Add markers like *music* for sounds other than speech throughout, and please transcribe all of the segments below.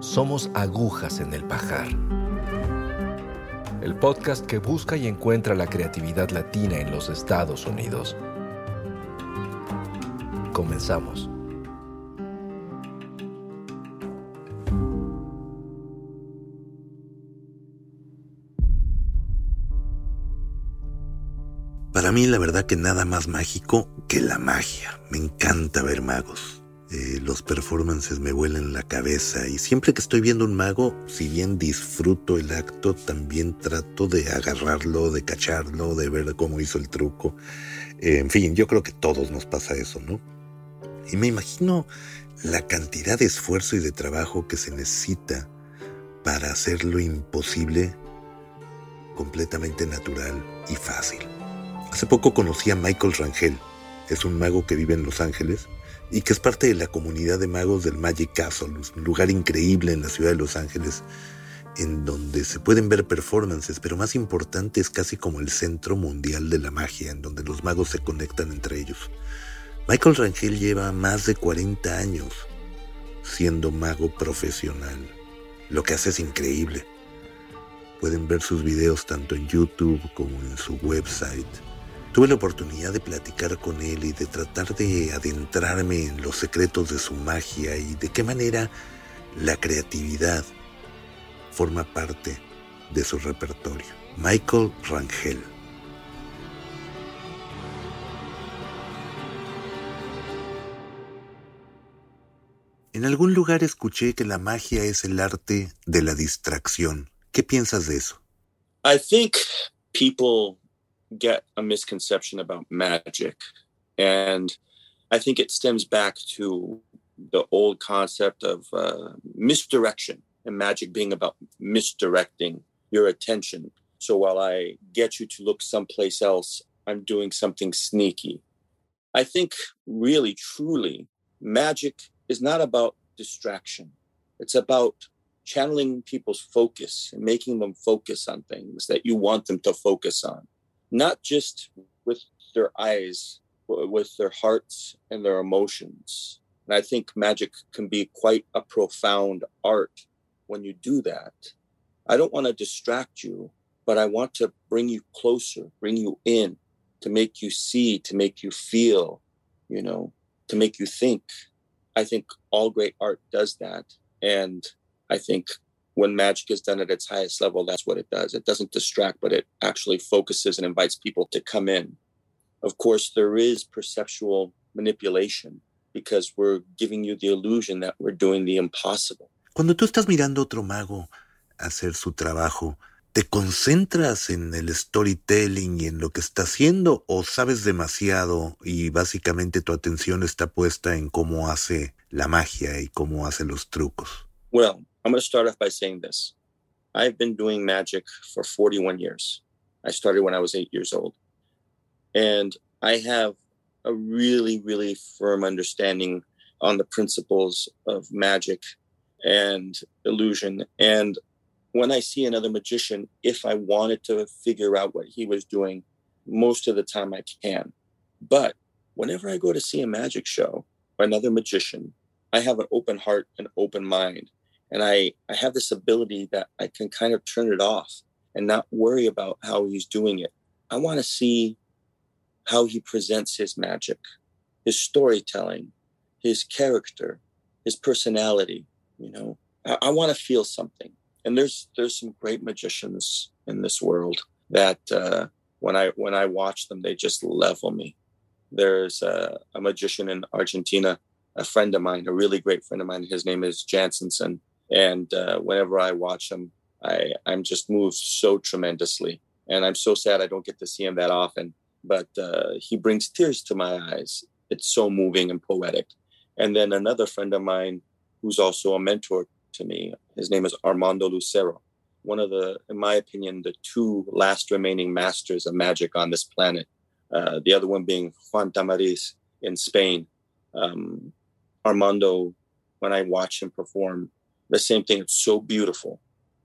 somos agujas en el pajar. El podcast que busca y encuentra la creatividad latina en los Estados Unidos. Comenzamos. Para mí la verdad que nada más mágico que la magia. Me encanta ver magos. Eh, los performances me vuelan la cabeza y siempre que estoy viendo un mago, si bien disfruto el acto, también trato de agarrarlo, de cacharlo, de ver cómo hizo el truco. Eh, en fin, yo creo que a todos nos pasa eso, ¿no? Y me imagino la cantidad de esfuerzo y de trabajo que se necesita para hacer lo imposible completamente natural y fácil. Hace poco conocí a Michael Rangel, es un mago que vive en Los Ángeles y que es parte de la comunidad de magos del Magic Castle, un lugar increíble en la ciudad de Los Ángeles, en donde se pueden ver performances, pero más importante es casi como el centro mundial de la magia, en donde los magos se conectan entre ellos. Michael Rangel lleva más de 40 años siendo mago profesional. Lo que hace es increíble. Pueden ver sus videos tanto en YouTube como en su website. Tuve la oportunidad de platicar con él y de tratar de adentrarme en los secretos de su magia y de qué manera la creatividad forma parte de su repertorio. Michael Rangel. En algún lugar escuché que la magia es el arte de la distracción. ¿Qué piensas de eso? I think people get a misconception about magic. And I think it stems back to the old concept of uh, misdirection and magic being about misdirecting your attention. So while I get you to look someplace else, I'm doing something sneaky. I think really, truly, magic is not about distraction. It's about channeling people's focus and making them focus on things that you want them to focus on not just with their eyes, with their hearts and their emotions. And I think magic can be quite a profound art when you do that. I don't want to distract you, but I want to bring you closer, bring you in, to make you see, to make you feel, you know, to make you think. I think all great art does that. And I think when magic is done at its highest level, that's what it does. It doesn't distract, but it actually focuses and invites people to come in. Of course, there is perceptual manipulation because we're giving you the illusion that we're doing the impossible. Cuando tú estás mirando a otro mago hacer su trabajo, ¿te concentras en el storytelling y en lo que está haciendo o sabes demasiado y básicamente tu atención está puesta en cómo hace la magia y cómo hace los trucos? Well, I'm going to start off by saying this. I've been doing magic for 41 years. I started when I was eight years old. And I have a really, really firm understanding on the principles of magic and illusion. And when I see another magician, if I wanted to figure out what he was doing, most of the time I can. But whenever I go to see a magic show or another magician, I have an open heart and open mind and I, I have this ability that I can kind of turn it off and not worry about how he's doing it. I want to see how he presents his magic. his storytelling, his character, his personality. You know, I, I want to feel something. And there's there's some great magicians in this world that uh, when I when I watch them, they just level me. There's a, a magician in Argentina, a friend of mine, a really great friend of mine. His name is Jansenson, and uh, whenever I watch him, I I'm just moved so tremendously, and I'm so sad I don't get to see him that often. But uh, he brings tears to my eyes. It's so moving and poetic. And then another friend of mine, who's also a mentor to me, his name is Armando Lucero. One of the, in my opinion, the two last remaining masters of magic on this planet. Uh, the other one being Juan Tamariz in Spain. Um, Armando, when I watch him perform, the same thing. It's so beautiful.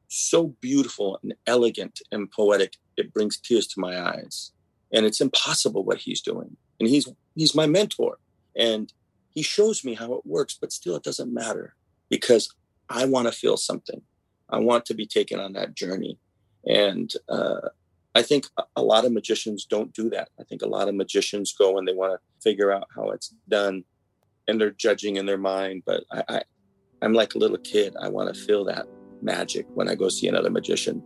So beautiful and elegant and poetic it brings tears to my eyes. And it's impossible what he's doing. And he's he's my mentor. And he shows me how it works but still it doesn't matter because i want to feel something. I want to be taken on that journey. And uh, i think a lot of magicians don't do that. I think a lot of magicians go and they want to figure out how it's done and they're judging in their mind but i, I i'm like a little kid i want to feel that magic when I go see another magician.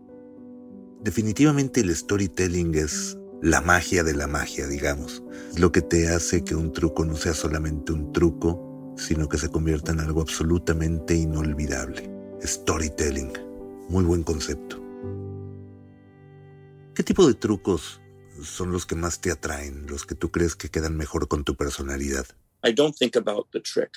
Definitivamente el storytelling es la magia de la magia, digamos. Es lo que te hace que un truco no sea solamente un truco, sino que se convierta en algo absolutamente inolvidable. Storytelling. Muy buen concepto. ¿Qué tipo de trucos son los que más te atraen, los que tú crees que quedan mejor con tu personalidad? I don't think about the trick.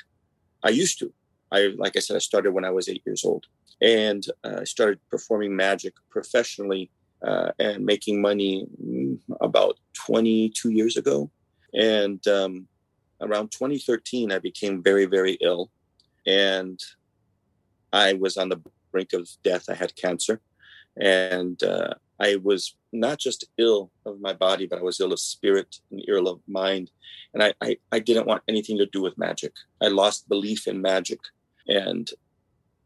I used to. I, like I said, I started when I was eight years old, and uh, I started performing magic professionally uh, and making money mm, about 22 years ago. And um, around 2013, I became very, very ill, and I was on the brink of death. I had cancer, and uh, I was not just ill of my body, but I was ill of spirit and ill of mind. And I, I, I didn't want anything to do with magic. I lost belief in magic. And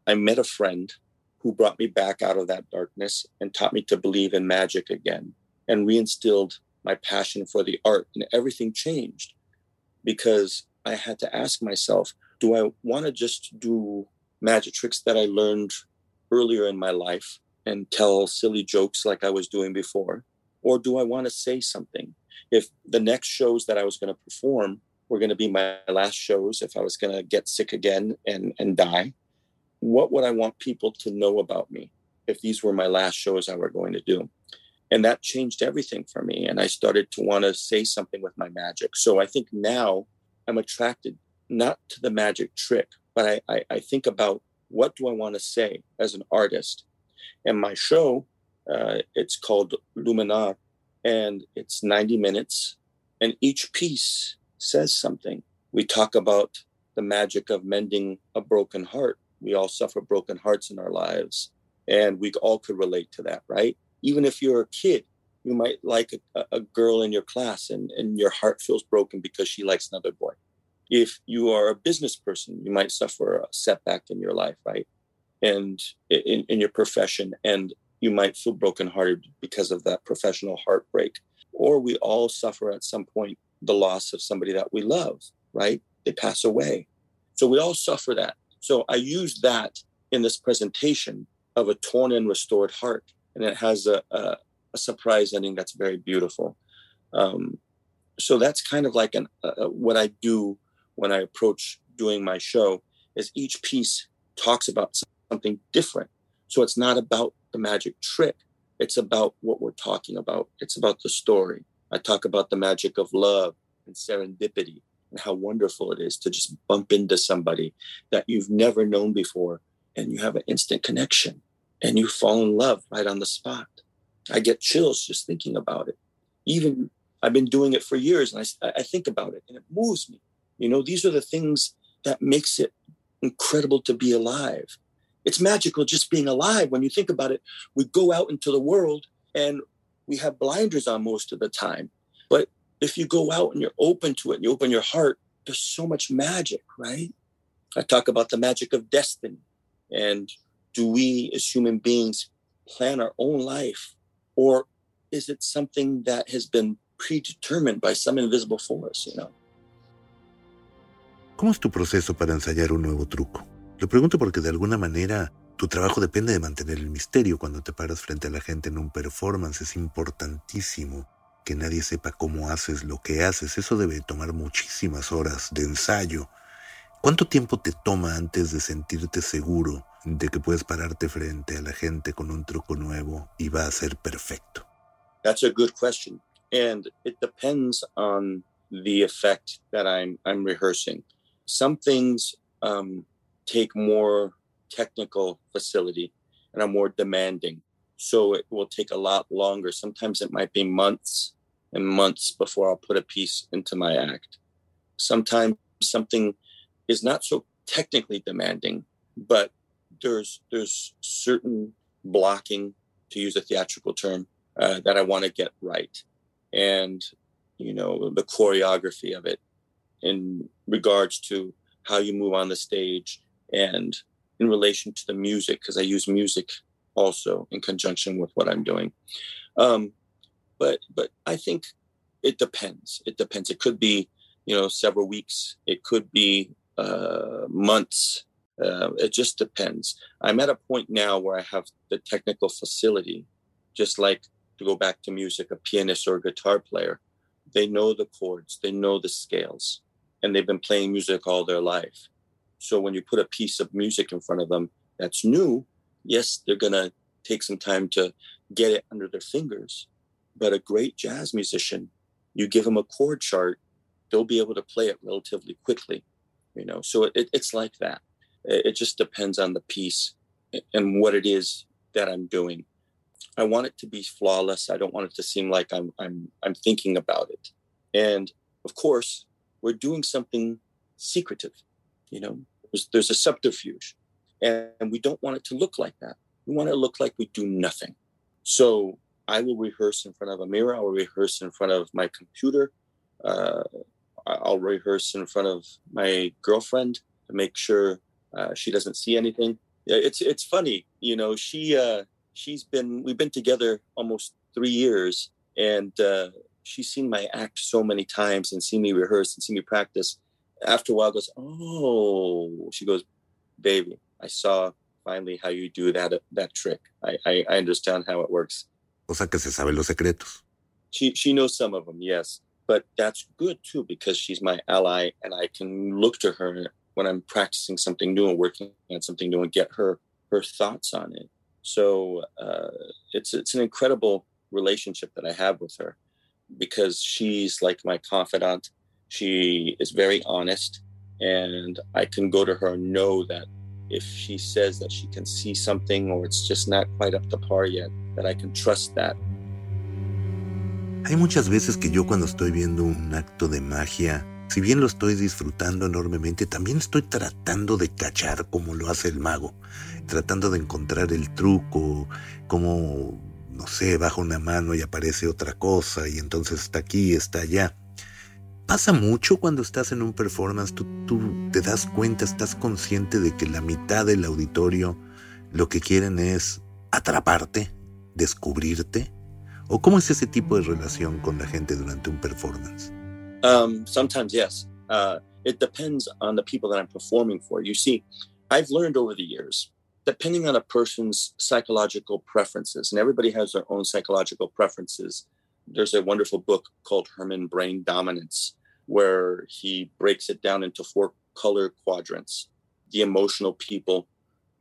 I met a friend who brought me back out of that darkness and taught me to believe in magic again and reinstilled my passion for the art. And everything changed because I had to ask myself do I want to just do magic tricks that I learned earlier in my life and tell silly jokes like I was doing before? Or do I want to say something? If the next shows that I was going to perform were going to be my last shows, if I was going to get sick again and, and die, what would I want people to know about me if these were my last shows I were going to do? And that changed everything for me. And I started to want to say something with my magic. So I think now I'm attracted not to the magic trick, but I, I, I think about what do I want to say as an artist? And my show, uh, it's called Luminar, and it's 90 minutes. And each piece says something. We talk about the magic of mending a broken heart. We all suffer broken hearts in our lives, and we all could relate to that, right? Even if you're a kid, you might like a, a girl in your class and, and your heart feels broken because she likes another boy. If you are a business person, you might suffer a setback in your life, right? And in, in your profession, and you might feel brokenhearted because of that professional heartbreak. Or we all suffer at some point the loss of somebody that we love, right? They pass away. So we all suffer that. So I use that in this presentation of a torn and restored heart. And it has a, a, a surprise ending that's very beautiful. Um, so that's kind of like an, uh, what I do when I approach doing my show is each piece talks about something different. So it's not about the magic trick. It's about what we're talking about. It's about the story. I talk about the magic of love and serendipity and how wonderful it is to just bump into somebody that you've never known before and you have an instant connection and you fall in love right on the spot. I get chills just thinking about it. Even I've been doing it for years and I, I think about it and it moves me. You know, these are the things that makes it incredible to be alive. It's magical just being alive. When you think about it, we go out into the world and we have blinders on most of the time. But if you go out and you're open to it and you open your heart, there's so much magic, right? I talk about the magic of destiny. And do we as human beings plan our own life? Or is it something that has been predetermined by some invisible force, you know? ¿Cómo es tu proceso para ensayar un nuevo truco? Lo pregunto porque de alguna manera tu trabajo depende de mantener el misterio. Cuando te paras frente a la gente en un performance es importantísimo que nadie sepa cómo haces lo que haces. Eso debe tomar muchísimas horas de ensayo. ¿Cuánto tiempo te toma antes de sentirte seguro de que puedes pararte frente a la gente con un truco nuevo y va a ser perfecto? That's a good question. And it depends on the effect that I'm, I'm rehearsing. Some things um, take more technical facility and are more demanding. So it will take a lot longer. Sometimes it might be months and months before I'll put a piece into my act. Sometimes something is not so technically demanding, but there's there's certain blocking, to use a theatrical term, uh, that I want to get right, and you know the choreography of it in regards to how you move on the stage and in relation to the music because I use music also in conjunction with what I'm doing. Um, but but I think it depends. It depends. It could be you know several weeks. It could be uh, months. Uh, it just depends. I'm at a point now where I have the technical facility, just like to go back to music, a pianist or a guitar player. They know the chords, they know the scales, and they've been playing music all their life. So when you put a piece of music in front of them that's new, yes, they're going to take some time to get it under their fingers. But a great jazz musician, you give them a chord chart, they'll be able to play it relatively quickly you know? So it, it's like that. It just depends on the piece and what it is that i'm doing. I want it to be flawless. I don't want it to seem like i'm i'm i'm thinking about it. And of course we're doing something secretive you know there's, there's a subterfuge and, we don't want it to look like that we want it to look like we do nothing so i will rehearse in front of a mirror i will rehearse in front of my computer uh, I'll rehearse in front of my girlfriend to make sure uh, she doesn't see anything. It's it's funny, you know. She uh, she's been we've been together almost three years, and uh, she's seen my act so many times and seen me rehearse and seen me practice. After a while, goes, oh, she goes, baby, I saw finally how you do that that trick. I, I, I understand how it works. O sea que se sabe los secretos. She she knows some of them, yes but that's good too because she's my ally and I can look to her when I'm practicing something new and working on something new and get her her thoughts on it. So uh, it's it's an incredible relationship that I have with her because she's like my confidant. She is very honest, and I can go to her and know that if she says that she can see something or it's just not quite up to par yet, that I can trust that Hay muchas veces que yo cuando estoy viendo un acto de magia, si bien lo estoy disfrutando enormemente, también estoy tratando de cachar cómo lo hace el mago, tratando de encontrar el truco, cómo, no sé, baja una mano y aparece otra cosa y entonces está aquí, está allá. Pasa mucho cuando estás en un performance, tú, te das cuenta, estás consciente de que la mitad del auditorio lo que quieren es atraparte, descubrirte, ¿O cómo es ese tipo de relación con la gente durante un performance? Um, sometimes, yes. Uh, it depends on the people that I'm performing for. You see, I've learned over the years, depending on a person's psychological preferences, and everybody has their own psychological preferences. There's a wonderful book called Herrmann Brain Dominance, where he breaks it down into four color quadrants. The emotional people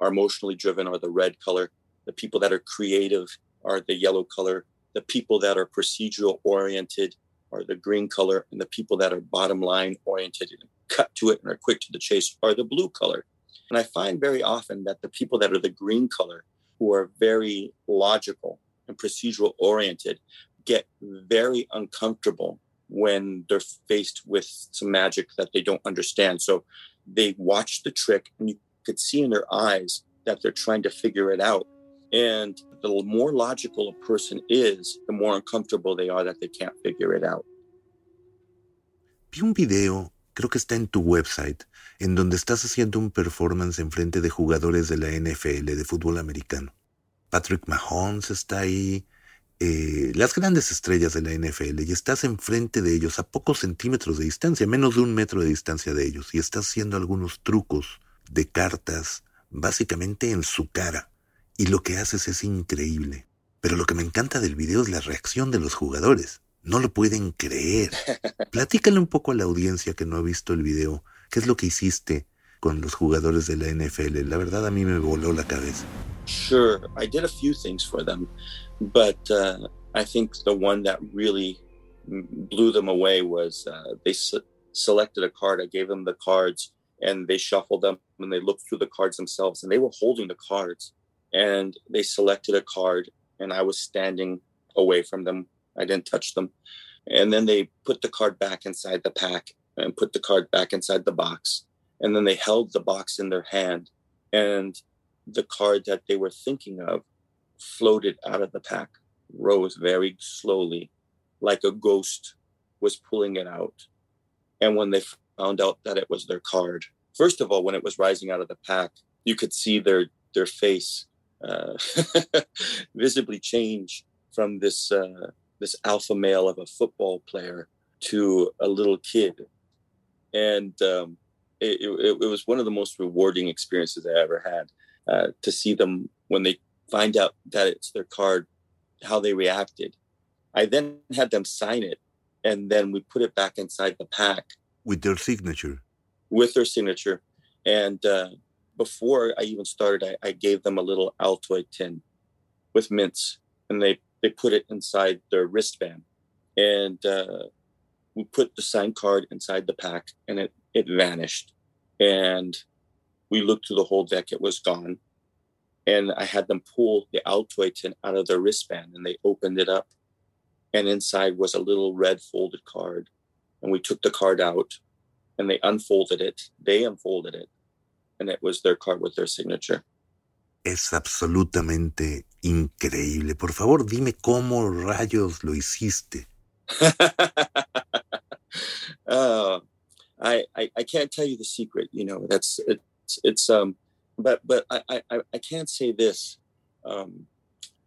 are emotionally driven are the red color. The people that are creative are the yellow color the people that are procedural oriented are the green color, and the people that are bottom line oriented and cut to it and are quick to the chase are the blue color. And I find very often that the people that are the green color, who are very logical and procedural oriented, get very uncomfortable when they're faced with some magic that they don't understand. So they watch the trick, and you could see in their eyes that they're trying to figure it out. And the more logical a person is, the more uncomfortable they are that they can't figure it out. Vi un video, creo que está en tu website, en donde estás haciendo un performance en frente de jugadores de la NFL de fútbol americano. Patrick Mahomes está ahí, eh, las grandes estrellas de la NFL y estás enfrente de ellos a pocos centímetros de distancia, menos de un metro de distancia de ellos, y estás haciendo algunos trucos de cartas básicamente en su cara. Y lo que haces es increíble. Pero lo que me encanta del video es la reacción de los jugadores. No lo pueden creer. *laughs* Platícale un poco a la audiencia que no ha visto el video. ¿Qué es lo que hiciste con los jugadores de la NFL? La verdad a mí me voló la cabeza. Sure, I did a few things for them, but uh, I think the one that really blew them away was uh, they selected a card. I gave them the cards and they shuffled them and they looked through the cards themselves and they were holding the cards and they selected a card and I was standing away from them I didn't touch them. And then they put the card back inside the pack and put the card back inside the box. And then they held the box in their hand. And the card that they were thinking of floated out of the pack, rose very slowly, like a ghost was pulling it out. And when they found out that it was their card, first of all, when it was rising out of the pack, you could see their their face uh, *laughs* visibly change from this uh, this alpha male of a football player to a little kid. And um, it, it, it, was one of the most rewarding experiences I ever had uh, to see them when they find out that it's their card, how they reacted. I then had them sign it, and then we put it back inside the pack with their signature. With their signature, and uh, before I even started, I, I gave them a little Altoid tin with mints, and they they put it inside their wristband, and uh, we put the sign card inside the pack, and it it vanished. And we looked through the whole deck; it was gone. And I had them pull the Altoid tin out of their wristband, and they opened it up, and inside was a little red folded card. And we took the card out, and they unfolded it. They unfolded it, and it was their card with their signature. Es absolutamente increíble. Por favor, dime cómo rayos lo hiciste. uh, *laughs* I, I, I can't tell you the secret. You know, that's it's it's um, but but I I, I can't say this. Um,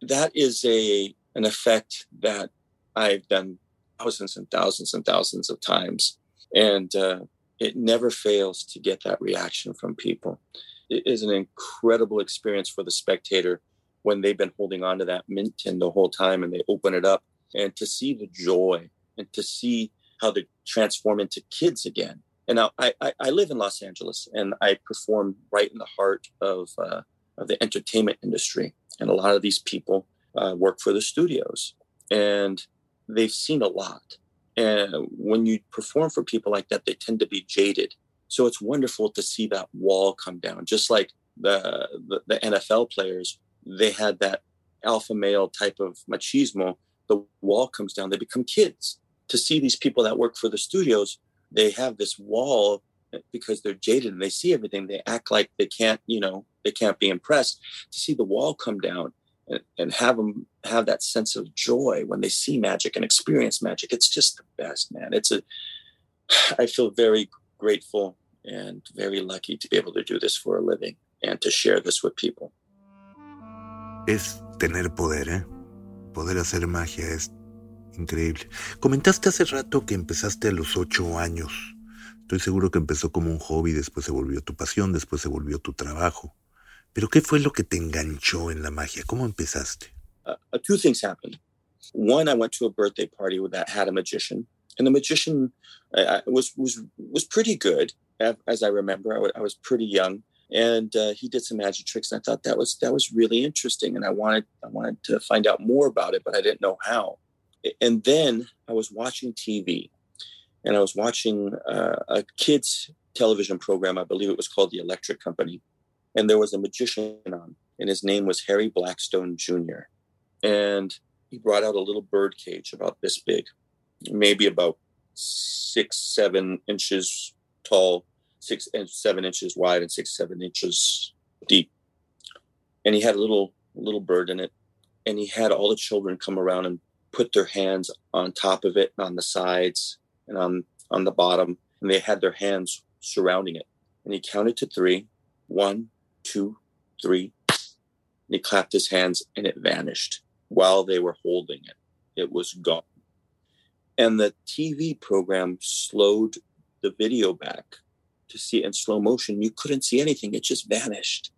that is a an effect that I've done thousands and thousands and thousands of times, and uh, it never fails to get that reaction from people. It is an incredible experience for the spectator when they've been holding on to that mint tin the whole time and they open it up and to see the joy and to see how they transform into kids again. And now I, I, I live in Los Angeles and I perform right in the heart of, uh, of the entertainment industry. And a lot of these people uh, work for the studios and they've seen a lot. And when you perform for people like that, they tend to be jaded. So it's wonderful to see that wall come down, just like the, the, the NFL players they had that alpha male type of machismo, the wall comes down, they become kids. To see these people that work for the studios, they have this wall because they're jaded and they see everything. They act like they can't, you know, they can't be impressed. To see the wall come down and, and have them have that sense of joy when they see magic and experience magic, it's just the best, man. It's a, *sighs* I feel very grateful and very lucky to be able to do this for a living and to share this with people. es tener poder, ¿eh? Poder hacer magia es increíble. Comentaste hace rato que empezaste a los ocho años. Estoy seguro que empezó como un hobby, después se volvió tu pasión, después se volvió tu trabajo. Pero ¿qué fue lo que te enganchó en la magia? ¿Cómo empezaste? Uh, uh two things happened. One, I went to a birthday party that had a magician, and the magician uh, was was was pretty good, as I remember. I was pretty young, and uh, he did some magic tricks and i thought that was that was really interesting and i wanted i wanted to find out more about it but i didn't know how and then i was watching tv and i was watching uh, a kids television program i believe it was called the electric company and there was a magician on and his name was harry blackstone jr and he brought out a little bird cage about this big maybe about six seven inches tall six and seven inches wide and six seven inches deep. And he had a little little bird in it and he had all the children come around and put their hands on top of it and on the sides and on on the bottom and they had their hands surrounding it and he counted to three one two three and he clapped his hands and it vanished while they were holding it, it was gone. And the TV program slowed the video back to see it in slow motion. You couldn't see anything, it just vanished.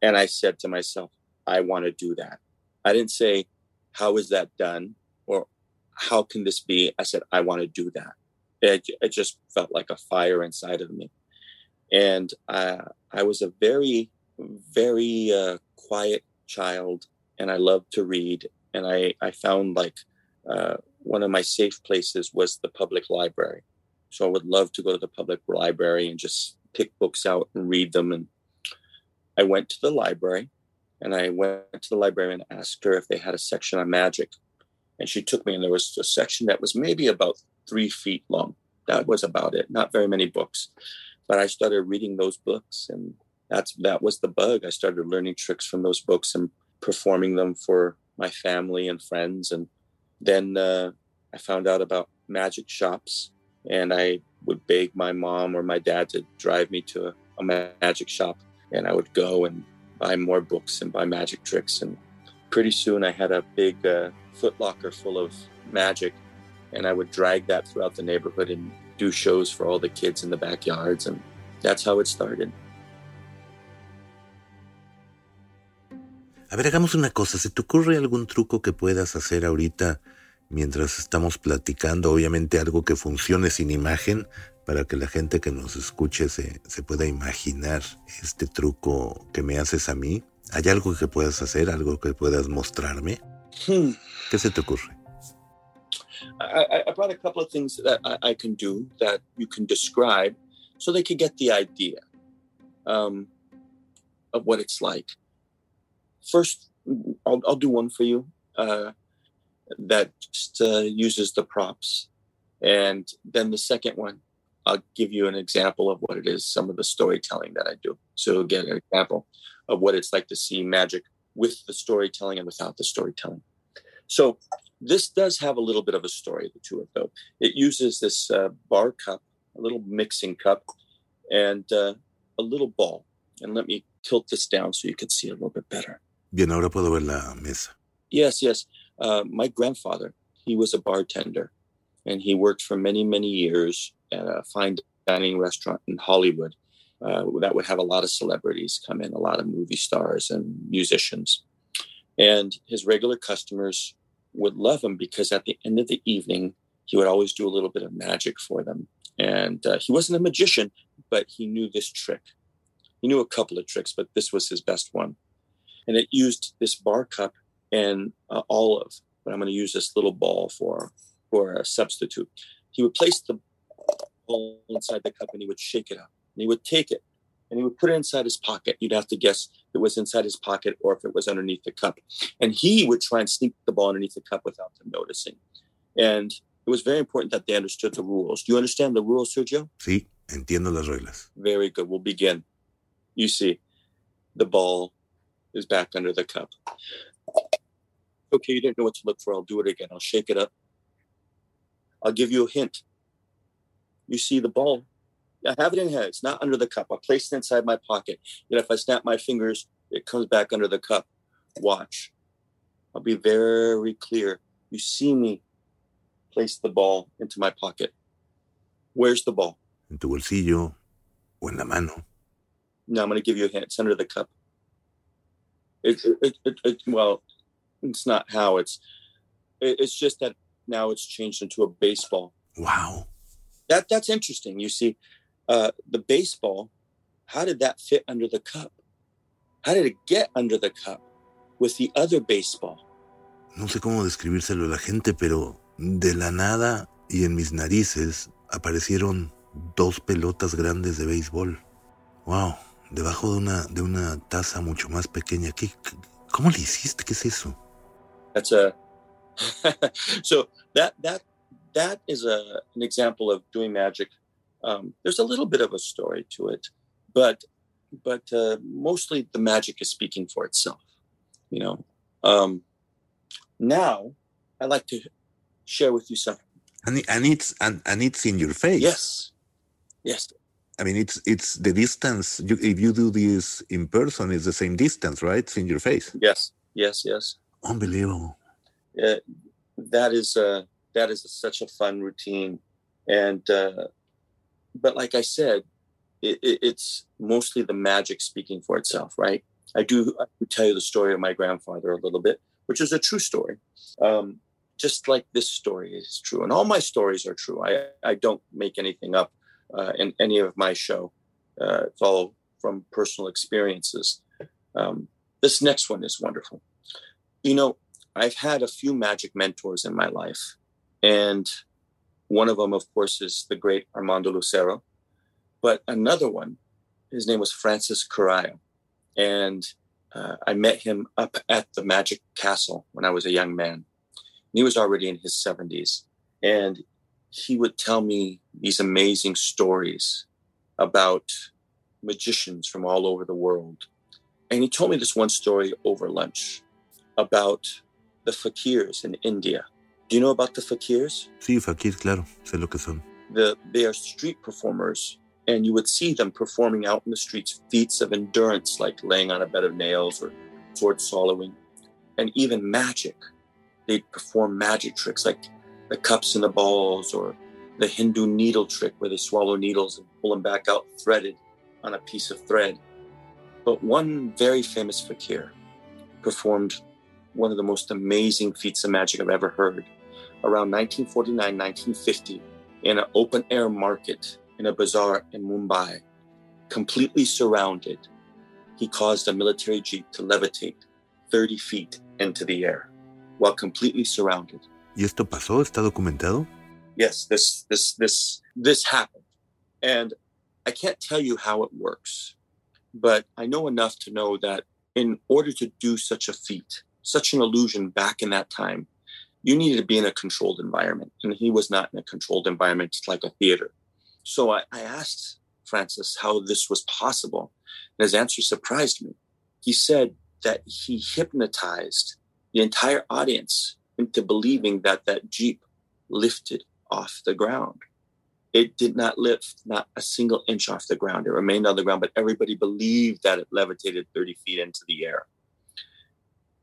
And I said to myself, I want to do that. I didn't say, How is that done? How can this be? I said, I want to do that. It, it just felt like a fire inside of me. And uh, I was a very, very uh, quiet child, and I loved to read. And I, I found like uh, one of my safe places was the public library. So I would love to go to the public library and just pick books out and read them. And I went to the library and I went to the librarian and asked her if they had a section on magic. And she took me, and there was a section that was maybe about three feet long. That was about it. Not very many books, but I started reading those books, and that's that was the bug. I started learning tricks from those books and performing them for my family and friends. And then uh, I found out about magic shops, and I would beg my mom or my dad to drive me to a, a magic shop, and I would go and buy more books and buy magic tricks. And pretty soon, I had a big uh, footlocker full of magic, and I would drag that throughout the neighborhood and do shows for all the kids in the backyards, and that's how it started. A ver, hagamos una cosa. ¿Se te ocurre algún truco que puedas hacer ahorita mientras estamos platicando? Obviamente algo que funcione sin imagen para que la gente que nos escuche se, se pueda imaginar este truco que me haces a mí. ¿Hay algo que puedas hacer? ¿Algo que puedas mostrarme? Hmm. ¿Qué se te ocurre? I, I brought a couple of things that I, I, can do that you can describe so they can get the idea um, of what it's like. First, I'll, I'll do one for you uh, that just, uh, uses the props. And then the second one, I'll give you an example of what it is, some of the storytelling that I do. So you'll an example of what it's like to see magic with the storytelling and without the storytelling. So this does have a little bit of a story to it, though. It uses this uh, bar cup, a little mixing cup, and uh, a little ball. And let me tilt this down so you can see a little bit better. Bien, ahora puedo ver la mesa. Yes, yes. Uh, my grandfather, he was a bartender, and he worked for many, many years at a fine dining restaurant in Hollywood uh, that would have a lot of celebrities come in, a lot of movie stars and musicians. And his regular customers would love him because at the end of the evening, he would always do a little bit of magic for them. And uh, he wasn't a magician, but he knew this trick. He knew a couple of tricks, but this was his best one. And it used this bar cup and uh, olive, but I'm going to use this little ball for for a substitute. He would place the ball inside the cup and he would shake it up. And he would take it and he would put it inside his pocket. You'd have to guess if it was inside his pocket or if it was underneath the cup. And he would try and sneak the ball underneath the cup without them noticing. And it was very important that they understood the rules. Do you understand the rules, Sergio? Sí, entiendo las reglas. Very good. We'll begin. You see, the ball is back under the cup. Okay, you didn't know what to look for. I'll do it again. I'll shake it up. I'll give you a hint. You see the ball. I have it in here. It's not under the cup. I'll place it inside my pocket. Yet if I snap my fingers, it comes back under the cup. Watch. I'll be very clear. You see me place the ball into my pocket. Where's the ball? En tu bolsillo o en la mano. No, I'm going to give you a hint. It's under the cup. It, it, it, it well, it's not how it's. It, it's just that now it's changed into a baseball. Wow. That that's interesting. You see, uh, the baseball. How did that fit under the cup? How did it get under the cup with the other baseball? No sé cómo describírselo a la gente, pero de la nada y en mis narices aparecieron dos pelotas grandes de béisbol. Wow, debajo de una, de una taza mucho más pequeña. ¿Qué, ¿Cómo le hiciste? ¿Qué es eso? That's a *laughs* so that that that is a an example of doing magic. Um, there's a little bit of a story to it, but but uh, mostly the magic is speaking for itself. You know. Um, now, I'd like to share with you something. And, and it's and, and it's in your face. Yes. Yes. I mean, it's it's the distance. You, if you do this in person, it's the same distance, right? It's in your face. Yes. Yes. Yes. Unbelievable. uh, that is uh, that is such a fun routine, and uh, but like I said, it, it, it's mostly the magic speaking for itself, right? I do, I do tell you the story of my grandfather a little bit, which is a true story. Um, just like this story is true, and all my stories are true. I I don't make anything up uh, in any of my show. Uh, it's all from personal experiences. Um, this next one is wonderful. You know, I've had a few magic mentors in my life, and one of them, of course, is the great Armando Lucero. But another one, his name was Francis Carrallo, and uh, I met him up at the Magic Castle when I was a young man. And He was already in his 70s, and he would tell me these amazing stories about magicians from all over the world. And he told me this one story over lunch about the fakirs in India. Do you know about the fakirs? Sí, fakir, claro, sé lo que son. The, they are street performers, and you would see them performing out in the streets feats of endurance, like laying on a bed of nails or sword swallowing, and even magic. They'd perform magic tricks like the cups and the balls, or the Hindu needle trick where they swallow needles and pull them back out threaded on a piece of thread. But one very famous fakir performed one of the most amazing feats of magic I've ever heard. Around 1949, 1950, in an open air market in a bazaar in Mumbai, completely surrounded, he caused a military jeep to levitate 30 feet into the air while completely surrounded. ¿Y esto pasó? ¿Está documentado? Yes, this this this this happened. And I can't tell you how it works, but I know enough to know that in order to do such a feat, such an illusion back in that time, you needed to be in a controlled environment. And he was not in a controlled environment like a theater. So I, I asked Francis how this was possible. And his answer surprised me. He said that he hypnotized the entire audience into believing that that Jeep lifted off the ground. It did not lift not a single inch off the ground. It remained on the ground, but everybody believed that it levitated 30 feet into the air.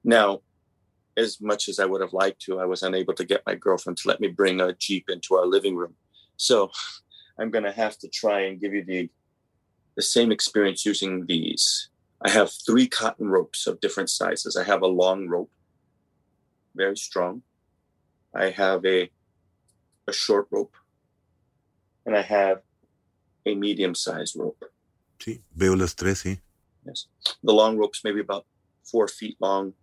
Now, as much as I would have liked to, I was unable to get my girlfriend to let me bring a Jeep into our living room. So *laughs* I'm going to have to try and give you the, the same experience using these. I have three cotton ropes of different sizes. I have a long rope, very strong. I have a, a short rope, and I have a medium sized rope. Sí, veo las tres, sí. Yes. The long rope's maybe about four feet long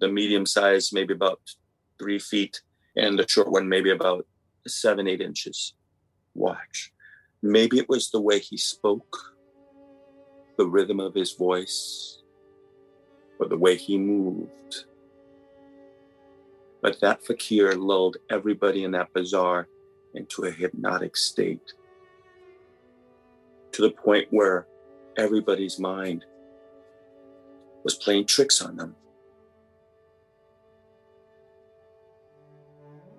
the medium size maybe about three feet, and the short one maybe about seven, eight inches. Watch. Maybe it was the way he spoke, the rhythm of his voice, or the way he moved. But that fakir lulled everybody in that bazaar into a hypnotic state to the point where everybody's mind was playing tricks on them.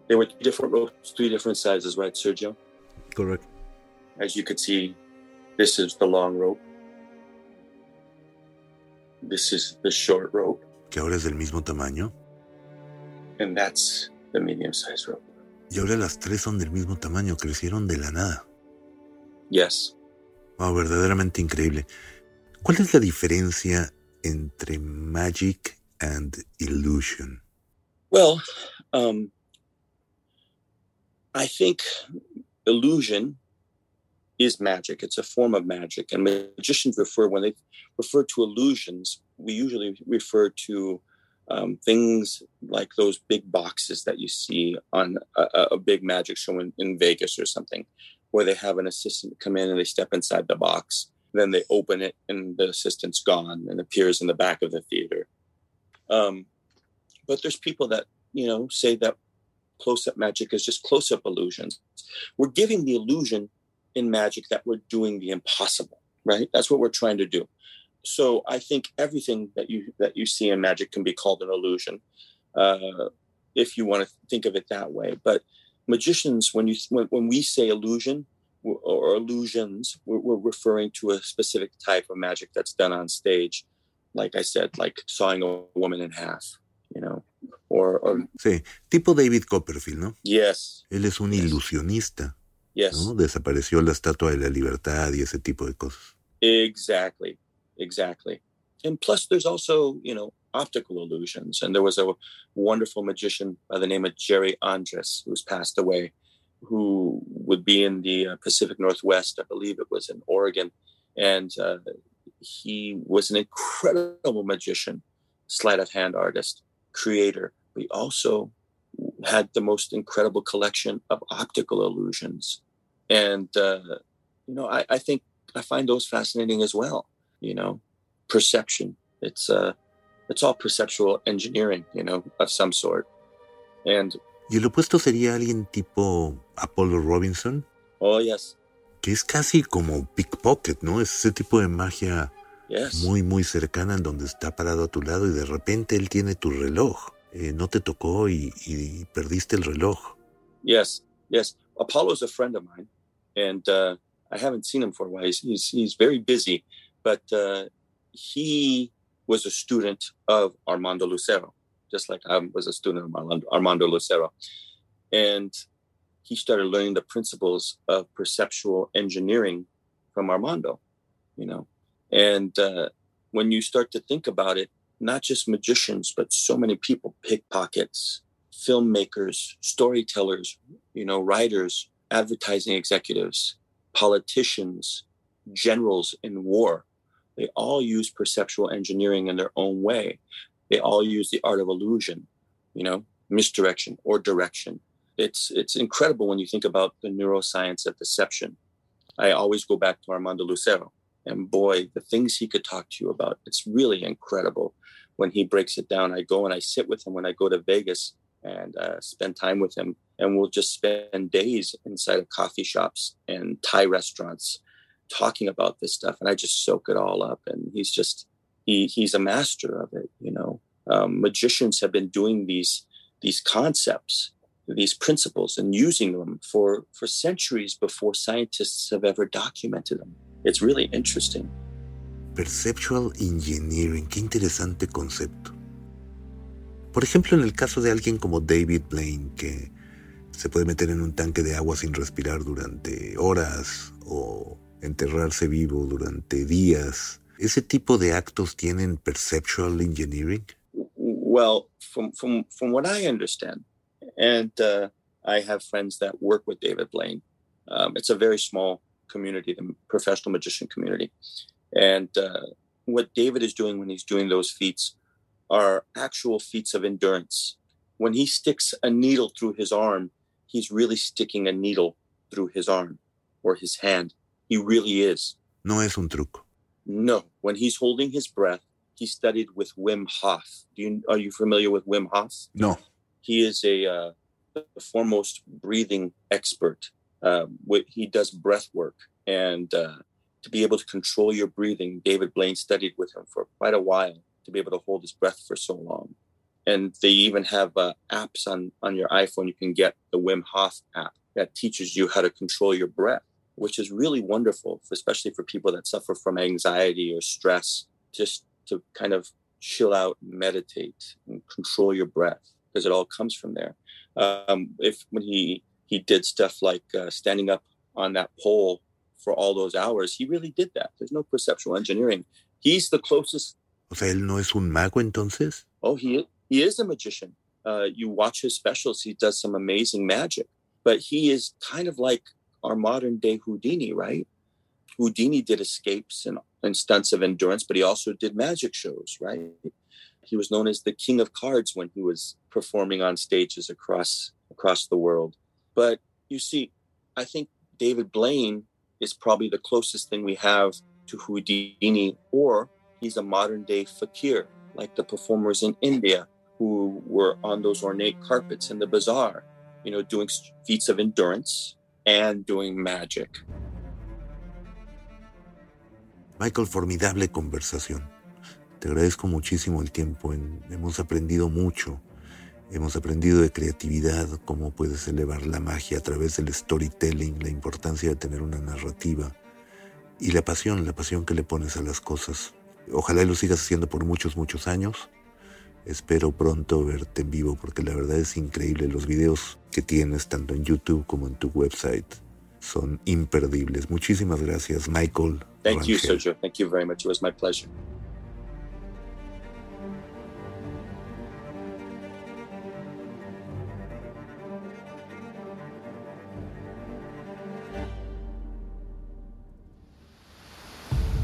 There were two different ropes, three different sizes, right, Sergio? Correct. As you could see, this is the long rope. This is the short rope. Que ahora es del mismo tamaño. And that's the medium sized rope. Y ahora las tres son del mismo tamaño, crecieron de la nada. Yes. Wow, verdaderamente increíble. ¿Cuál es la diferencia entre magic and illusion? Well, um, I think illusion is magic. It's a form of magic. And magicians refer, when they refer to illusions, we usually refer to um, things like those big boxes that you see on a, a big magic show in, in, Vegas or something, where they have an assistant come in and they step inside the box. Then they open it and the assistant's gone and appears in the back of the theater. Um, but there's people that, you know, say that close up magic is just close up illusions. We're giving the illusion in magic that we're doing the impossible, right? That's what we're trying to do. So I think everything that you that you see in magic can be called an illusion, uh, if you want to think of it that way. But magicians, when you when, when we say illusion or illusions, we're, we're referring to a specific type of magic that's done on stage. Like I said, like sawing a woman in half, you know, or, or Sí, tipo David Copperfield, ¿no? yes, Él es un ilusionista, yes, ¿no? Desapareció la Estatua de la Libertad y ese tipo de cosas. exactly, exactly. And plus, there's also you know optical illusions. And there was a wonderful magician by the name of Jerry Andrus who's passed away, who would be in the uh, Pacific Northwest. I believe it was in Oregon, and uh, he was an incredible magician, sleight of hand artist, creator. He also had the most incredible collection of optical illusions, and uh, you know, I, I think I find those fascinating as well. You know, perception. It's uh, it's all perceptual engineering, you know, of some sort. And Y el opuesto sería alguien tipo Apollo Robbins, oh yes, que es casi como pickpocket, ¿no? Es ese tipo de magia yes, muy, muy cercana en donde está parado a tu lado y de repente él tiene tu reloj. Eh, no te tocó y, y perdiste el reloj. yes, yes. Apollo's a friend of mine, and uh, I haven't seen him for a while. He's he's, very busy, but uh, he was a student of Armando Lucero, just like I was a student of Armando, Armando Lucero, and he started learning the principles of perceptual engineering from Armando. You know, and uh, when you start to think about it, not just magicians, but so many people, pickpockets, filmmakers, storytellers, you know, writers, advertising executives, politicians, generals in war, they all use perceptual engineering in their own way. They all use the art of illusion, you know, misdirection or direction. It's it's incredible when you think about the neuroscience of deception. I always go back to Armando Lucero, and boy, the things he could talk to you about, it's really incredible. When he breaks it down, I go and I sit with him when I go to Vegas and uh, spend time with him, and we'll just spend days inside of coffee shops and Thai restaurants talking about this stuff. And i just soak it all up. And he's just he he's a master of it you know. Um, magicians have been doing these these concepts these principles and using them for for centuries before scientists have ever documented them it's really interesting Perceptual engineering, qué interesante concepto. Por ejemplo, en el caso de alguien como David Blaine, que se puede meter en un tanque de agua sin respirar durante horas o enterrarse vivo durante días, ¿ese tipo de actos tienen perceptual engineering? well from from from what i understand and uh, i have friends that work with david blaine um, it's a very small community the professional magician community and uh, what david is doing when he's doing those feats are actual feats of endurance when he sticks a needle through his arm he's really sticking a needle through his arm or his hand he really is No es un truco. no when he's holding his breath he studied with wim hof do you are you familiar with wim hof No. he is a uh, the foremost breathing expert. Um, he does breath work, and uh, to be able to control your breathing, David Blaine studied with him for quite a while to be able to hold his breath for so long. And they even have uh, apps on on your iPhone. You can get the Wim Hof app that teaches you how to control your breath, which is really wonderful, especially for people that suffer from anxiety or stress. Just to kind of chill out, meditate, and control your breath because it all comes from there. Um, if when he he did stuff like uh, standing up on that pole for all those hours, he really did that. There's no perceptual engineering. He's the closest. O sea, él no es un mago entonces. Oh, he he is a magician. Uh, you watch his specials; he does some amazing magic. But he is kind of like our modern day Houdini, right? Houdini did escapes and, and stunts of endurance, but he also did magic shows, right? He was known as the king of cards when he was performing on stages across across the world. But you see, I think David Blaine is probably the closest thing we have to Houdini, or he's a modern day fakir, like the performers in India who were on those ornate carpets in the bazaar, you know, doing feats of endurance and doing magic. Michael, formidable conversación. Te agradezco muchísimo el tiempo. hemos aprendido mucho. Hemos aprendido de creatividad, cómo puedes elevar la magia a través del storytelling, la importancia de tener una narrativa y la pasión, la pasión que le pones a las cosas. Ojalá lo sigas haciendo por muchos, muchos años. Espero pronto verte en vivo porque la verdad es increíble. Los videos que tienes tanto en YouTube como en tu website son imperdibles. Muchísimas gracias, Michael. Thank you, Sergio. Thank you very much. It was my pleasure.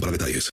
para detalles.